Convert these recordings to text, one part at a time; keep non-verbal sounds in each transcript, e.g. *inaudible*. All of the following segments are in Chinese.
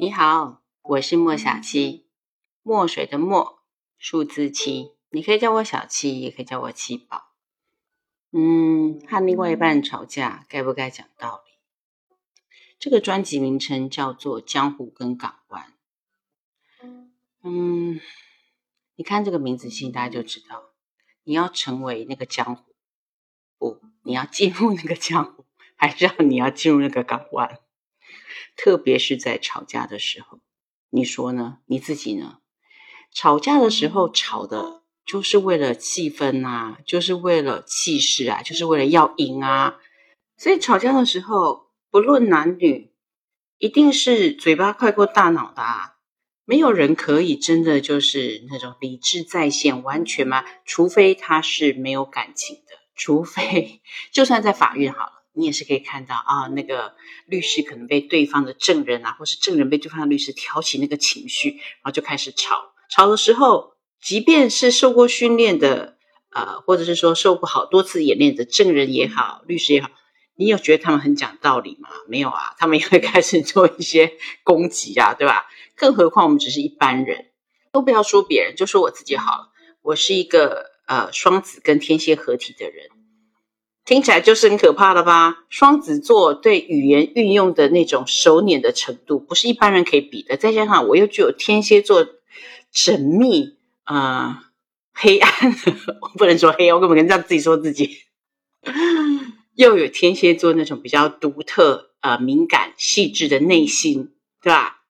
你好，我是莫小七，墨水的墨，数字七，你可以叫我小七，也可以叫我七宝。嗯，和另外一半吵架，该不该讲道理？这个专辑名称叫做《江湖跟港湾》。嗯，你看这个名字，其实大家就知道，你要成为那个江湖，不，你要进入那个江湖，还是要你要进入那个港湾？特别是在吵架的时候，你说呢？你自己呢？吵架的时候吵的，就是为了气氛啊，就是为了气势啊，就是为了要赢啊。所以吵架的时候，不论男女，一定是嘴巴快过大脑的啊。没有人可以真的就是那种理智在线，完全吗？除非他是没有感情的，除非 *laughs* 就算在法院好了。你也是可以看到啊，那个律师可能被对方的证人啊，或是证人被对方的律师挑起那个情绪，然后就开始吵。吵的时候，即便是受过训练的，呃，或者是说受过好多次演练的证人也好，律师也好，你有觉得他们很讲道理吗？没有啊，他们也会开始做一些攻击啊，对吧？更何况我们只是一般人，都不要说别人，就说我自己好了。我是一个呃双子跟天蝎合体的人。听起来就是很可怕的吧？双子座对语言运用的那种熟稔的程度，不是一般人可以比的。再加上我又具有天蝎座缜密啊黑暗，我不能说黑暗，我根本跟这样自己说自己，又有天蝎座那种比较独特、呃敏感、细致的内心，对吧？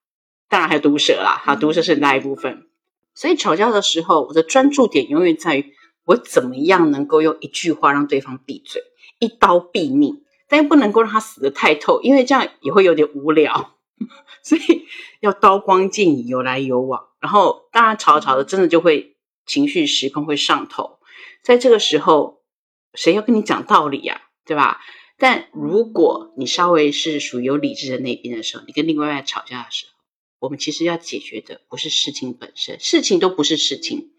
当然还有毒舌啦，哈，毒舌是很大一部分。所以吵架的时候，我的专注点永远在于。我怎么样能够用一句话让对方闭嘴，一刀毙命？但又不能够让他死得太透，因为这样也会有点无聊。*laughs* 所以要刀光剑影，有来有往。然后当然吵吵着，真的就会情绪失控，会上头。在这个时候，谁要跟你讲道理呀？对吧？但如果你稍微是属于有理智的那边的时候，你跟另外一半吵架的时候，我们其实要解决的不是事情本身，事情都不是事情。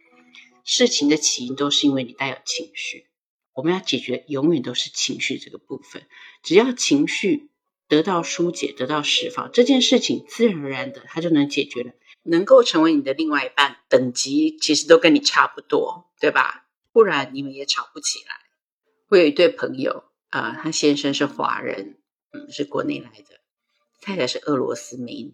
事情的起因都是因为你带有情绪，我们要解决永远都是情绪这个部分。只要情绪得到疏解、得到释放，这件事情自然而然的它就能解决了。能够成为你的另外一半，等级其实都跟你差不多，对吧？不然你们也吵不起来。我有一对朋友啊，他先生是华人，嗯，是国内来的，太太是俄罗斯美女，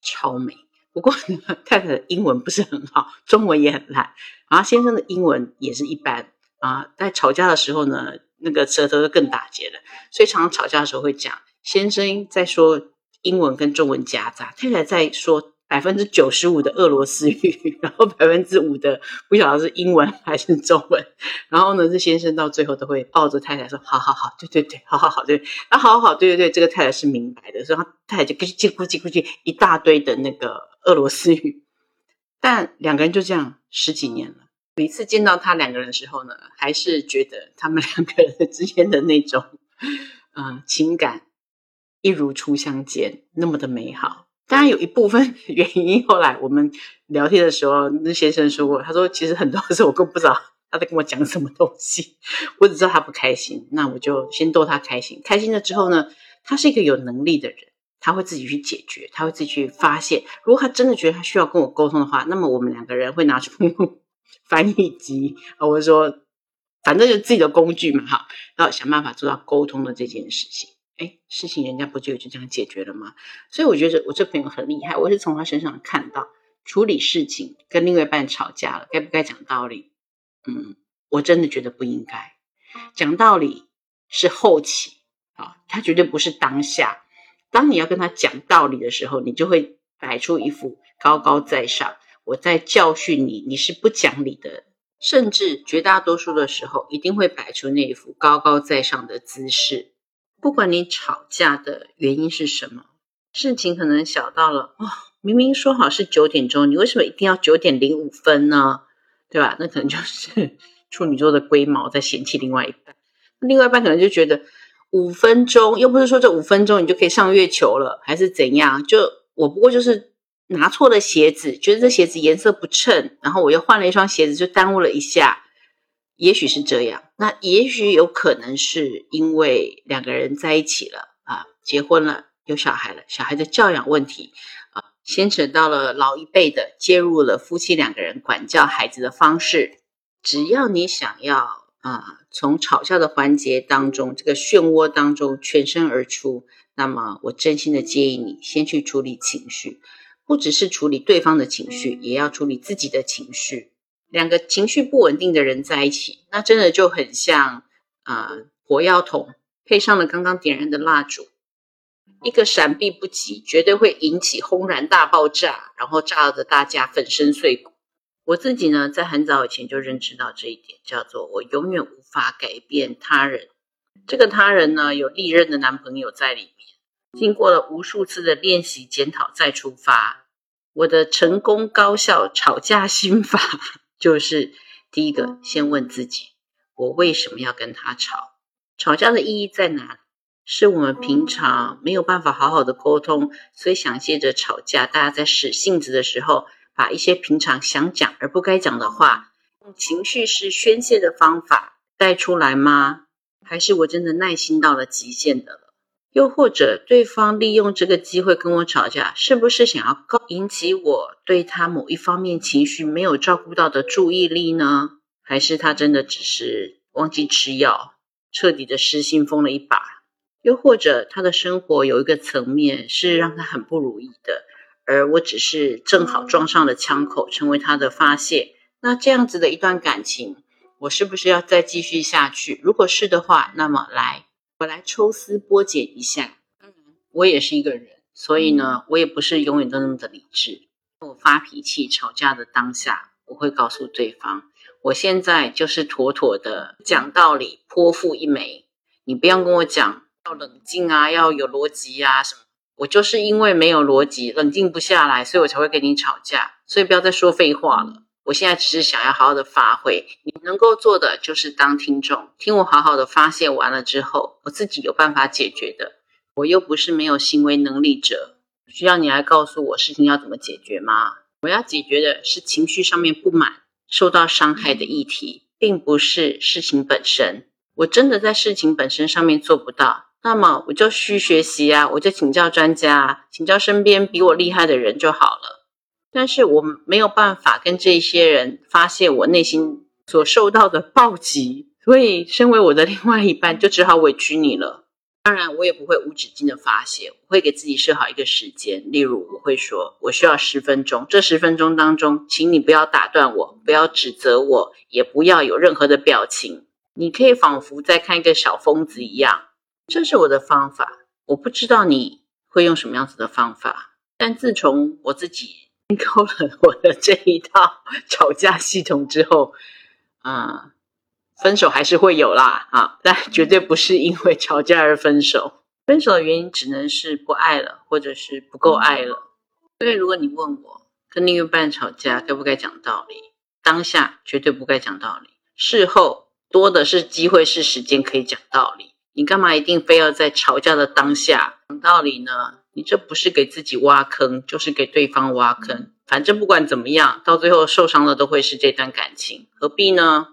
超美。不过呢太太的英文不是很好，中文也很烂，然后先生的英文也是一般啊。在吵架的时候呢，那个舌头就更打结了，所以常常吵架的时候会讲，先生在说英文跟中文夹杂，太太在说。百分之九十五的俄罗斯语，然后百分之五的不晓得是英文还是中文。然后呢，这先生到最后都会抱着太太说：“好好好，对对对，好好好，对，啊，好好好，对对对。”这个太太是明白的，所以他太太就叽叽咕叽咕叽一大堆的那个俄罗斯语。但两个人就这样十几年了，每次见到他两个人的时候呢，还是觉得他们两个人之间的那种嗯情感一如初相见，那么的美好。当然有一部分 *laughs* 原因，后来我们聊天的时候，那先生说过，他说其实很多时候我都不知道他在跟我讲什么东西，我只知道他不开心，那我就先逗他开心。开心了之后呢，他是一个有能力的人，他会自己去解决，他会自己去发现。如果他真的觉得他需要跟我沟通的话，那么我们两个人会拿出 *laughs* 翻译机啊，或者说反正就自己的工具嘛，哈，然后想办法做到沟通的这件事情。哎，事情人家不就就这样解决了吗？所以我觉得我这朋友很厉害，我是从他身上看到处理事情，跟另外一半吵架了，该不该讲道理？嗯，我真的觉得不应该讲道理，是后期啊，他绝对不是当下。当你要跟他讲道理的时候，你就会摆出一副高高在上，我在教训你，你是不讲理的，甚至绝大多数的时候，一定会摆出那一副高高在上的姿势。不管你吵架的原因是什么，事情可能小到了哦，明明说好是九点钟，你为什么一定要九点零五分呢？对吧？那可能就是处女座的龟毛在嫌弃另外一半，另外一半可能就觉得五分钟又不是说这五分钟你就可以上月球了，还是怎样？就我不过就是拿错了鞋子，觉得这鞋子颜色不衬，然后我又换了一双鞋子，就耽误了一下。也许是这样，那也许有可能是因为两个人在一起了啊，结婚了，有小孩了，小孩的教养问题啊，牵扯到了老一辈的，介入了夫妻两个人管教孩子的方式。只要你想要啊，从吵架的环节当中，这个漩涡当中全身而出，那么我真心的建议你先去处理情绪，不只是处理对方的情绪，也要处理自己的情绪。两个情绪不稳定的人在一起，那真的就很像啊，火药桶配上了刚刚点燃的蜡烛。一个闪避不及，绝对会引起轰然大爆炸，然后炸得大家粉身碎骨。我自己呢，在很早以前就认知到这一点，叫做我永远无法改变他人。这个他人呢，有历任的男朋友在里面，经过了无数次的练习、检讨再出发。我的成功高效吵架心法就是：第一个，先问自己，我为什么要跟他吵？吵架的意义在哪？是我们平常没有办法好好的沟通，所以想借着吵架，大家在使性子的时候，把一些平常想讲而不该讲的话，用情绪式宣泄的方法带出来吗？还是我真的耐心到了极限的了？又或者对方利用这个机会跟我吵架，是不是想要引起我对他某一方面情绪没有照顾到的注意力呢？还是他真的只是忘记吃药，彻底的失心疯了一把？又或者他的生活有一个层面是让他很不如意的，而我只是正好撞上了枪口，成为他的发泄。那这样子的一段感情，我是不是要再继续下去？如果是的话，那么来，我来抽丝剥茧一下。我也是一个人，所以呢，我也不是永远都那么的理智。我发脾气、吵架的当下，我会告诉对方，我现在就是妥妥的讲道理，泼妇一枚。你不要跟我讲。要冷静啊，要有逻辑啊，什么？我就是因为没有逻辑，冷静不下来，所以我才会跟你吵架。所以不要再说废话了。我现在只是想要好好的发挥，你能够做的就是当听众，听我好好的发泄完了之后，我自己有办法解决的。我又不是没有行为能力者，需要你来告诉我事情要怎么解决吗？我要解决的是情绪上面不满、受到伤害的议题，并不是事情本身。我真的在事情本身上面做不到。那么我就需学习啊，我就请教专家，请教身边比我厉害的人就好了。但是我没有办法跟这些人发泄我内心所受到的暴击，所以身为我的另外一半，就只好委屈你了。当然，我也不会无止境的发泄，我会给自己设好一个时间，例如我会说，我需要十分钟，这十分钟当中，请你不要打断我，不要指责我，也不要有任何的表情，你可以仿佛在看一个小疯子一样。这是我的方法，我不知道你会用什么样子的方法。但自从我自己 *laughs* 购了 *laughs* 我的这一套 *laughs* 吵架系统之后，啊，分手还是会有啦，啊，但绝对不是因为吵架而分手。分手的原因只能是不爱了，或者是不够爱了。所以，如果你问我跟另一半吵架该不该讲道理，当下绝对不该讲道理，事后多的是机会是时间可以讲道理。你干嘛一定非要在吵架的当下讲道理呢？你这不是给自己挖坑，就是给对方挖坑。反正不管怎么样，到最后受伤的都会是这段感情，何必呢？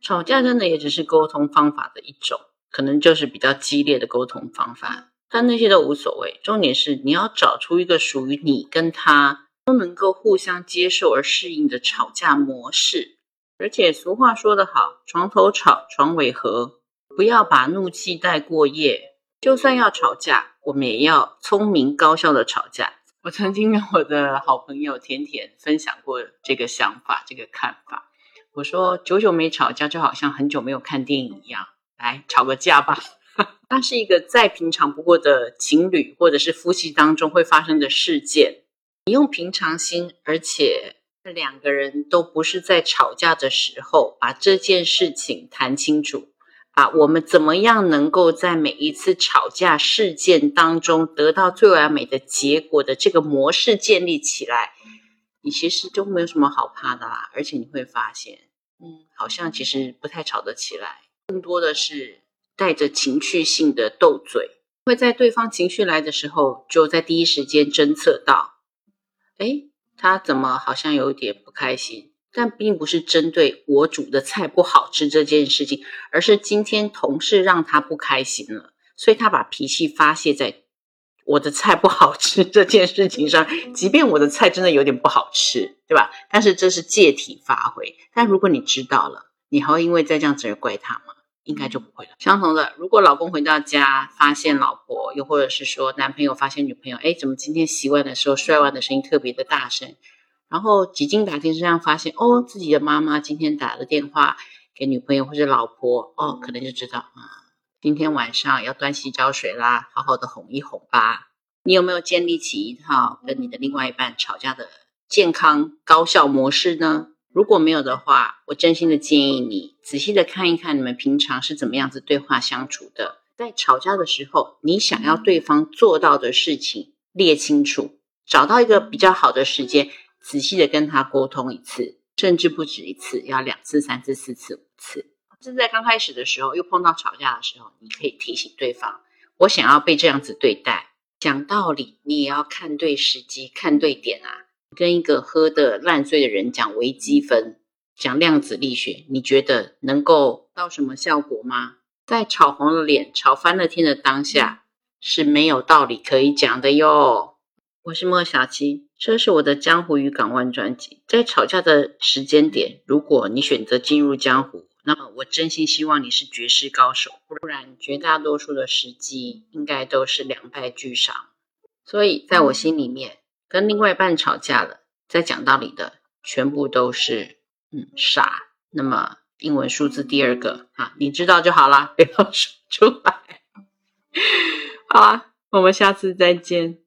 吵架真的也只是沟通方法的一种，可能就是比较激烈的沟通方法，但那些都无所谓。重点是你要找出一个属于你跟他都能够互相接受而适应的吵架模式。而且俗话说得好，床头吵，床尾和。不要把怒气带过夜，就算要吵架，我们也要聪明高效的吵架。我曾经跟我的好朋友甜甜分享过这个想法、这个看法。我说，久久没吵架，就好像很久没有看电影一样。来吵个架吧，*laughs* 它是一个再平常不过的情侣或者是夫妻当中会发生的事件。你用平常心，而且两个人都不是在吵架的时候，把这件事情谈清楚。啊，我们怎么样能够在每一次吵架事件当中得到最完美的结果的这个模式建立起来？你其实就没有什么好怕的啦。而且你会发现，嗯，好像其实不太吵得起来，更多的是带着情绪性的斗嘴，会在对方情绪来的时候，就在第一时间侦测到，哎，他怎么好像有点不开心。但并不是针对我煮的菜不好吃这件事情，而是今天同事让他不开心了，所以他把脾气发泄在我的菜不好吃这件事情上，即便我的菜真的有点不好吃，对吧？但是这是借题发挥。但如果你知道了，你还会因为再这样子而怪他吗？应该就不会了。相同的，如果老公回到家发现老婆，又或者是说男朋友发现女朋友，哎，怎么今天洗碗的时候摔碗的声音特别的大声？然后几经打听之下发现，哦，自己的妈妈今天打了电话给女朋友或者老婆，哦，可能就知道啊，今天晚上要端洗脚水啦，好好的哄一哄吧。你有没有建立起一套跟你的另外一半吵架的健康高效模式呢？如果没有的话，我真心的建议你仔细的看一看你们平常是怎么样子对话相处的。在吵架的时候，你想要对方做到的事情列清楚，找到一个比较好的时间，仔细的跟他沟通一次，甚至不止一次，要两次、三次、四次、五次。正在刚开始的时候，又碰到吵架的时候，你可以提醒对方：我想要被这样子对待。讲道理，你也要看对时机，看对点啊。跟一个喝的烂醉的人讲微积分，讲量子力学，你觉得能够到什么效果吗？在吵红了脸、吵翻了天的当下，是没有道理可以讲的哟。我是莫小七，这是我的江湖与港湾专辑。在吵架的时间点，如果你选择进入江湖，那么我真心希望你是绝世高手，不然绝大多数的时机应该都是两败俱伤。所以在我心里面。跟另外一半吵架了，在讲道理的全部都是嗯傻。那么英文数字第二个啊，你知道就好啦，不要说出来。*laughs* 好啊，我们下次再见。